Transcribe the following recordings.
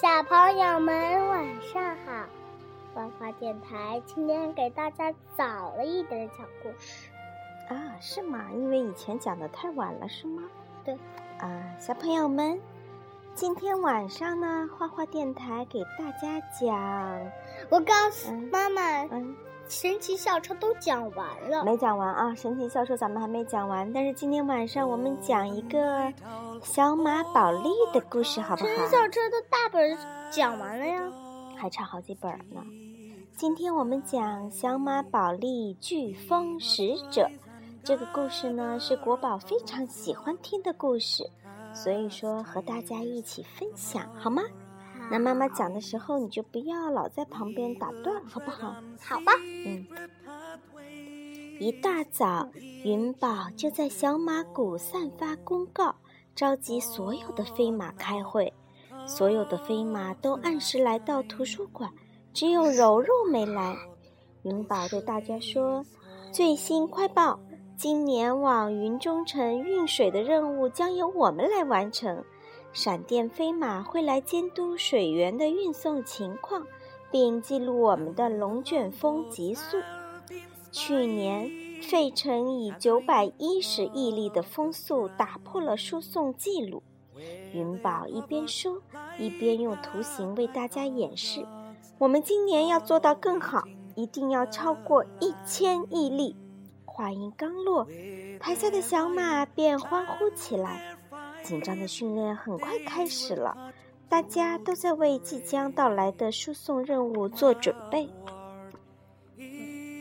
小朋友们晚上好，花花电台今天给大家早了一点讲故事啊？是吗？因为以前讲的太晚了，是吗？对。啊，小朋友们，今天晚上呢，花花电台给大家讲。我告诉妈妈，嗯。神奇校车都讲完了，没讲完啊！神奇校车咱们还没讲完，但是今天晚上我们讲一个小马宝莉的故事，好不好？神奇校车的大本讲完了呀，还差好几本呢。今天我们讲小马宝莉飓风使者这个故事呢，是国宝非常喜欢听的故事，所以说和大家一起分享好吗？那妈妈讲的时候，你就不要老在旁边打断，好不好？好吧。嗯。一大早，云宝就在小马谷散发公告，召集所有的飞马开会。所有的飞马都按时来到图书馆，只有柔柔没来。云宝对大家说：“最新快报，今年往云中城运水的任务将由我们来完成。”闪电飞马会来监督水源的运送情况，并记录我们的龙卷风急速。去年，费城以九百一十亿粒的风速打破了输送记录。云宝一边说，一边用图形为大家演示：我们今年要做到更好，一定要超过一千亿粒。话音刚落，台下的小马便欢呼起来。紧张的训练很快开始了，大家都在为即将到来的输送任务做准备。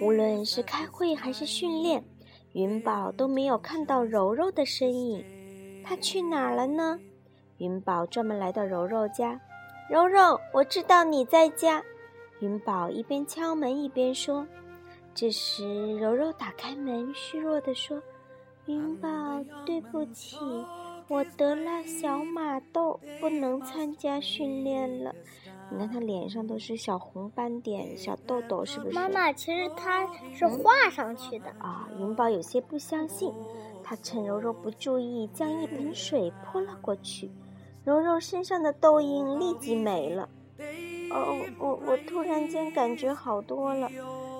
无论是开会还是训练，云宝都没有看到柔柔的身影。他去哪儿了呢？云宝专门来到柔柔家。柔柔，我知道你在家。云宝一边敲门一边说。这时，柔柔打开门，虚弱地说：“云宝，对不起。”我得了小马痘，不能参加训练了。你看他脸上都是小红斑点、小痘痘，是不是？妈妈，其实他是画上去的啊。云宝有些不相信，他趁柔柔不注意，将一盆水泼了过去，柔柔身上的痘印立即没了。哦，我我突然间感觉好多了。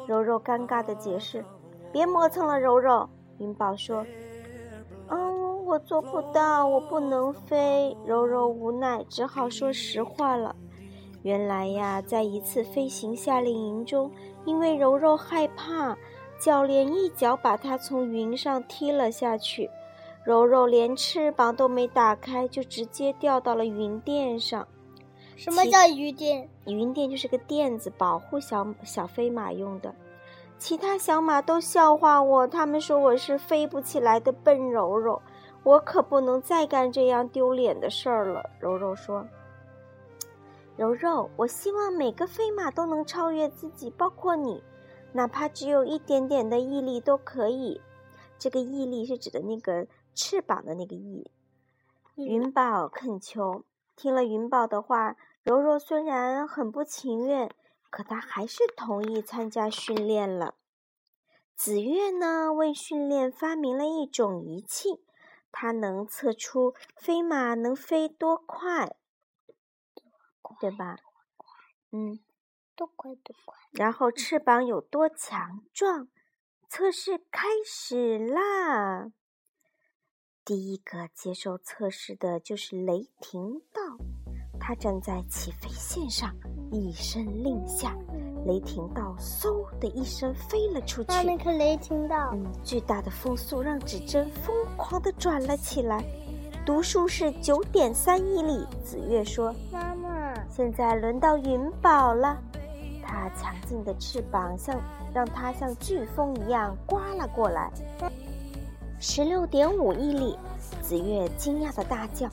柔柔尴尬的解释：“别磨蹭了，柔柔。”云宝说。我做不到，我不能飞。柔柔无奈，只好说实话了。原来呀，在一次飞行夏令营中，因为柔柔害怕，教练一脚把她从云上踢了下去。柔柔连翅膀都没打开，就直接掉到了云垫上。什么叫云垫？云垫就是个垫子，保护小小飞马用的。其他小马都笑话我，他们说我是飞不起来的笨柔柔。我可不能再干这样丢脸的事儿了，柔柔说。柔柔，我希望每个飞马都能超越自己，包括你，哪怕只有一点点的毅力都可以。这个毅力是指的那个翅膀的那个翼。云宝恳求。听了云宝的话，柔柔虽然很不情愿，可她还是同意参加训练了。紫月呢，为训练发明了一种仪器。它能测出飞马能飞多快，对吧？嗯，多快多快。然后翅膀有多强壮？测试开始啦！第一个接受测试的就是雷霆道，他站在起飞线上，一声令下。雷霆道嗖的一声飞了出去。那个雷霆道，嗯，巨大的风速让指针疯狂的转了起来，读数是九点三亿里。紫月说：“妈妈，现在轮到云宝了。”它强劲的翅膀像让它像飓风一样刮了过来。十六点五亿里，紫月惊讶的大叫：“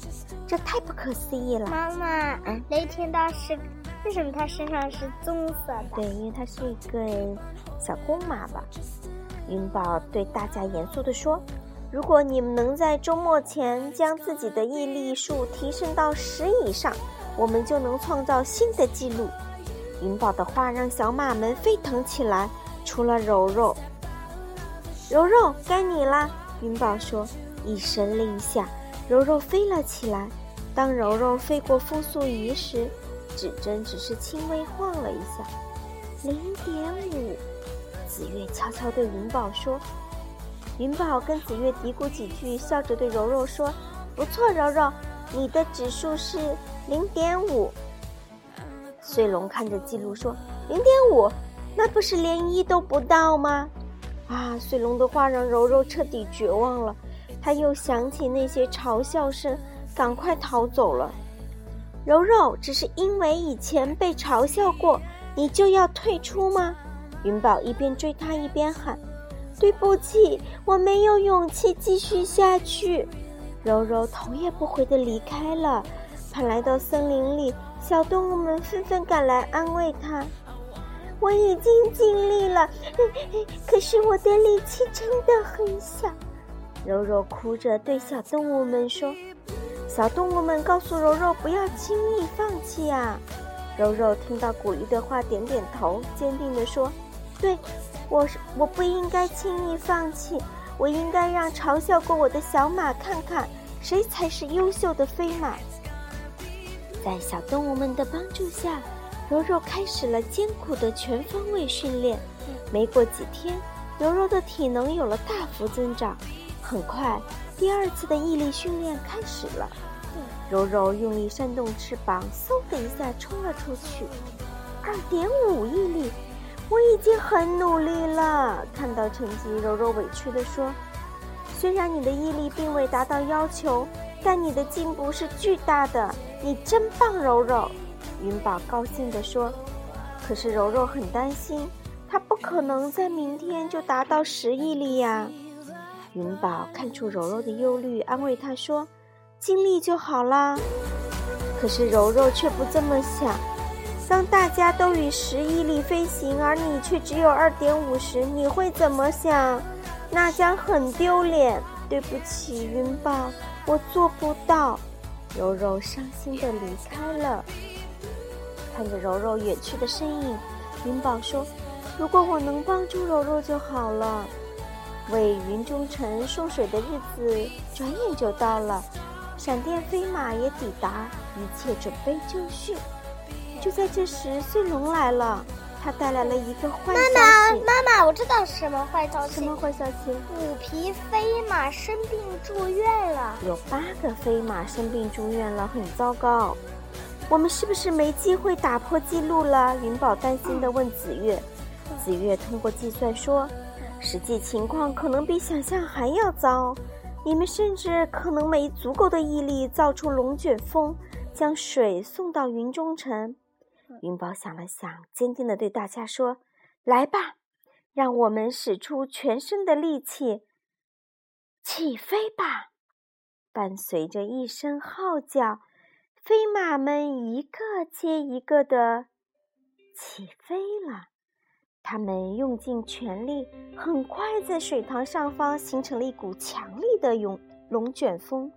这太不可思议了！”妈妈，嗯雷霆道是。为什么它身上是棕色的？对，因为它是一个小公马吧。云宝对大家严肃地说：“如果你们能在周末前将自己的毅力数提升到十以上，我们就能创造新的纪录。”云宝的话让小马们沸腾起来，除了柔柔。柔柔，该你啦。云宝说，一声令下，柔柔飞了起来。当柔柔飞过风速仪时，指针只是轻微晃了一下。零点五，紫月悄悄对云宝说。云宝跟紫月嘀咕几句，笑着对柔柔说：“不错，柔柔，你的指数是零点五。”穗龙看着记录说：“零点五，那不是连一都不到吗？”啊！穗龙的话让柔柔彻底绝望了。他又想起那些嘲笑声，赶快逃走了。柔柔，只是因为以前被嘲笑过，你就要退出吗？云宝一边追他一边喊。对不起，我没有勇气继续下去。柔柔头也不回地离开了。他来到森林里，小动物们纷纷赶来安慰他。我已经尽力了，可是我的力气真的很小。柔柔哭着对小动物们说：“小动物们告诉柔柔不要轻易放弃啊！”柔柔听到鼓励的话，点点头，坚定地说：“对。”我是我不应该轻易放弃，我应该让嘲笑过我的小马看看谁才是优秀的飞马。在小动物们的帮助下，柔柔开始了艰苦的全方位训练。没过几天，柔柔的体能有了大幅增长。很快，第二次的毅力训练开始了。柔柔用力扇动翅膀，嗖的一下冲了出去，二点五毅力。我已经很努力了。看到成绩，柔柔委屈地说：“虽然你的毅力并未达到要求，但你的进步是巨大的。你真棒，柔柔。”云宝高兴地说。可是柔柔很担心，她不可能在明天就达到十毅力呀。云宝看出柔柔的忧虑，安慰她说：“尽力就好啦。”可是柔柔却不这么想。当大家都以十亿里飞行，而你却只有二点五时，你会怎么想？那将很丢脸。对不起，云宝，我做不到。柔柔伤心的离开了。看着柔柔远去的身影，云宝说：“如果我能帮助柔柔就好了。”为云中城送水的日子转眼就到了，闪电飞马也抵达，一切准备就绪。就在这时，穗龙来了，他带来了一个坏消息。妈妈，妈妈，我知道什么坏消息。什么坏消息？虎皮飞马生病住院了。有八个飞马生病住院了，很糟糕。我们是不是没机会打破记录了？云宝担心地问紫月。紫月通过计算说，实际情况可能比想象还要糟。你们甚至可能没足够的毅力造出龙卷风，将水送到云中城。云宝想了想，坚定地对大家说：“来吧，让我们使出全身的力气，起飞吧！”伴随着一声号叫，飞马们一个接一个的起飞了。他们用尽全力，很快在水塘上方形成了一股强力的涌龙卷风。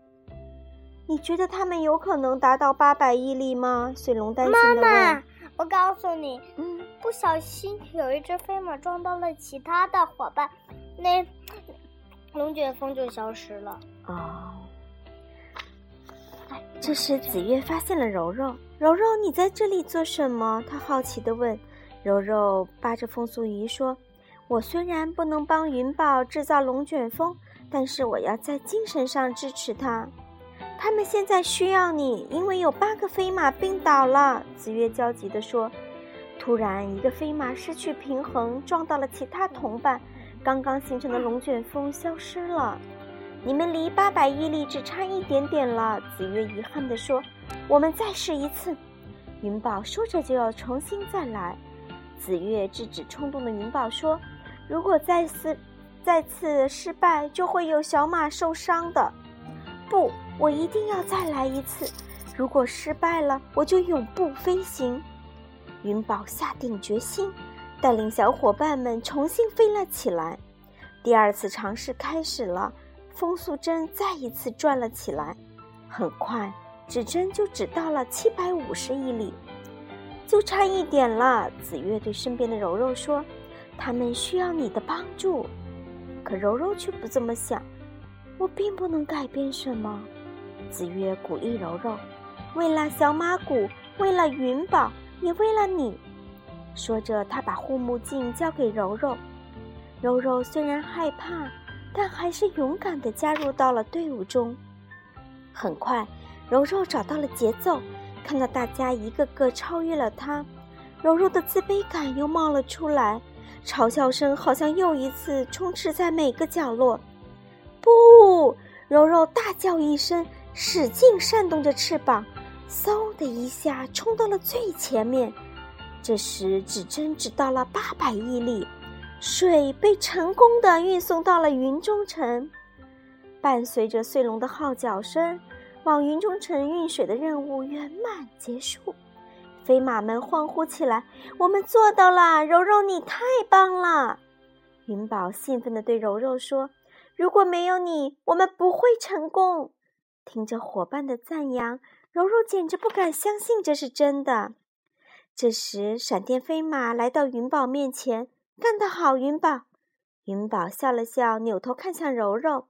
你觉得他们有可能达到八百亿力吗？水龙担心的问。我告诉你，嗯，不小心有一只飞马撞到了其他的伙伴，那龙卷风就消失了。哦。这时紫月发现了柔柔，柔柔，你在这里做什么？她好奇的问。柔柔扒着风速仪说：“我虽然不能帮云宝制造龙卷风，但是我要在精神上支持他。”他们现在需要你，因为有八个飞马病倒了。紫月焦急地说。突然，一个飞马失去平衡，撞到了其他同伴，刚刚形成的龙卷风消失了。你们离八百亿里只差一点点了。紫月遗憾地说。我们再试一次。云宝说着就要重新再来。紫月制止冲动的云宝说：“如果再次再次失败，就会有小马受伤的。”不。我一定要再来一次，如果失败了，我就永不飞行。云宝下定决心，带领小伙伴们重新飞了起来。第二次尝试开始了，风速针再一次转了起来。很快，指针就指到了七百五十亿里，就差一点了。紫月对身边的柔柔说：“他们需要你的帮助。”可柔柔却不这么想：“我并不能改变什么。”子月鼓励柔柔：“为了小马谷，为了云宝，也为了你。”说着，他把护目镜交给柔柔。柔柔虽然害怕，但还是勇敢地加入到了队伍中。很快，柔柔找到了节奏，看到大家一个个超越了他，柔柔的自卑感又冒了出来，嘲笑声好像又一次充斥在每个角落。不！柔柔大叫一声，使劲扇动着翅膀，嗖的一下冲到了最前面。这时，指针指到了八百亿里，水被成功的运送到了云中城。伴随着碎龙的号角声，往云中城运水的任务圆满结束。飞马们欢呼起来：“我们做到了！柔柔，你太棒了！”云宝兴奋地对柔柔说：“如果没有你，我们不会成功。”听着伙伴的赞扬，柔柔简直不敢相信这是真的。这时，闪电飞马来到云宝面前，干得好，云宝！云宝笑了笑，扭头看向柔柔，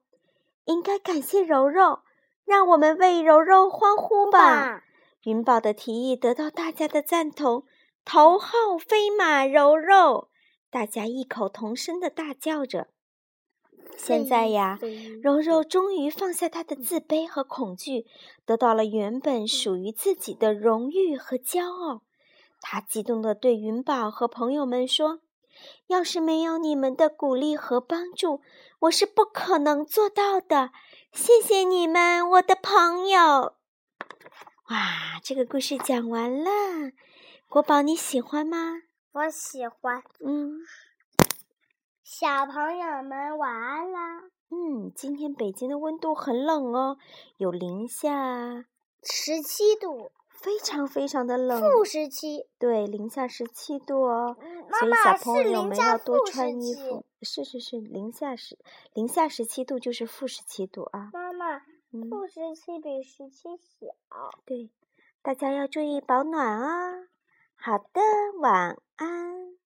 应该感谢柔柔，让我们为柔柔欢呼吧！云宝的提议得到大家的赞同，头号飞马柔柔，大家异口同声的大叫着。现在呀，柔柔终于放下她的自卑和恐惧，得到了原本属于自己的荣誉和骄傲。他激动地对云宝和朋友们说：“要是没有你们的鼓励和帮助，我是不可能做到的。谢谢你们，我的朋友！”哇，这个故事讲完了，国宝你喜欢吗？我喜欢。嗯，小朋友们晚安啦。嗯，今天北京的温度很冷哦，有零下十七度。非常非常的冷，负十七，对，零下十七度哦，所以小朋友们要多穿衣服。是是是，零下十零下十七度就是负十七度啊。妈妈，负十七比十七小。对，大家要注意保暖啊。好的，晚安。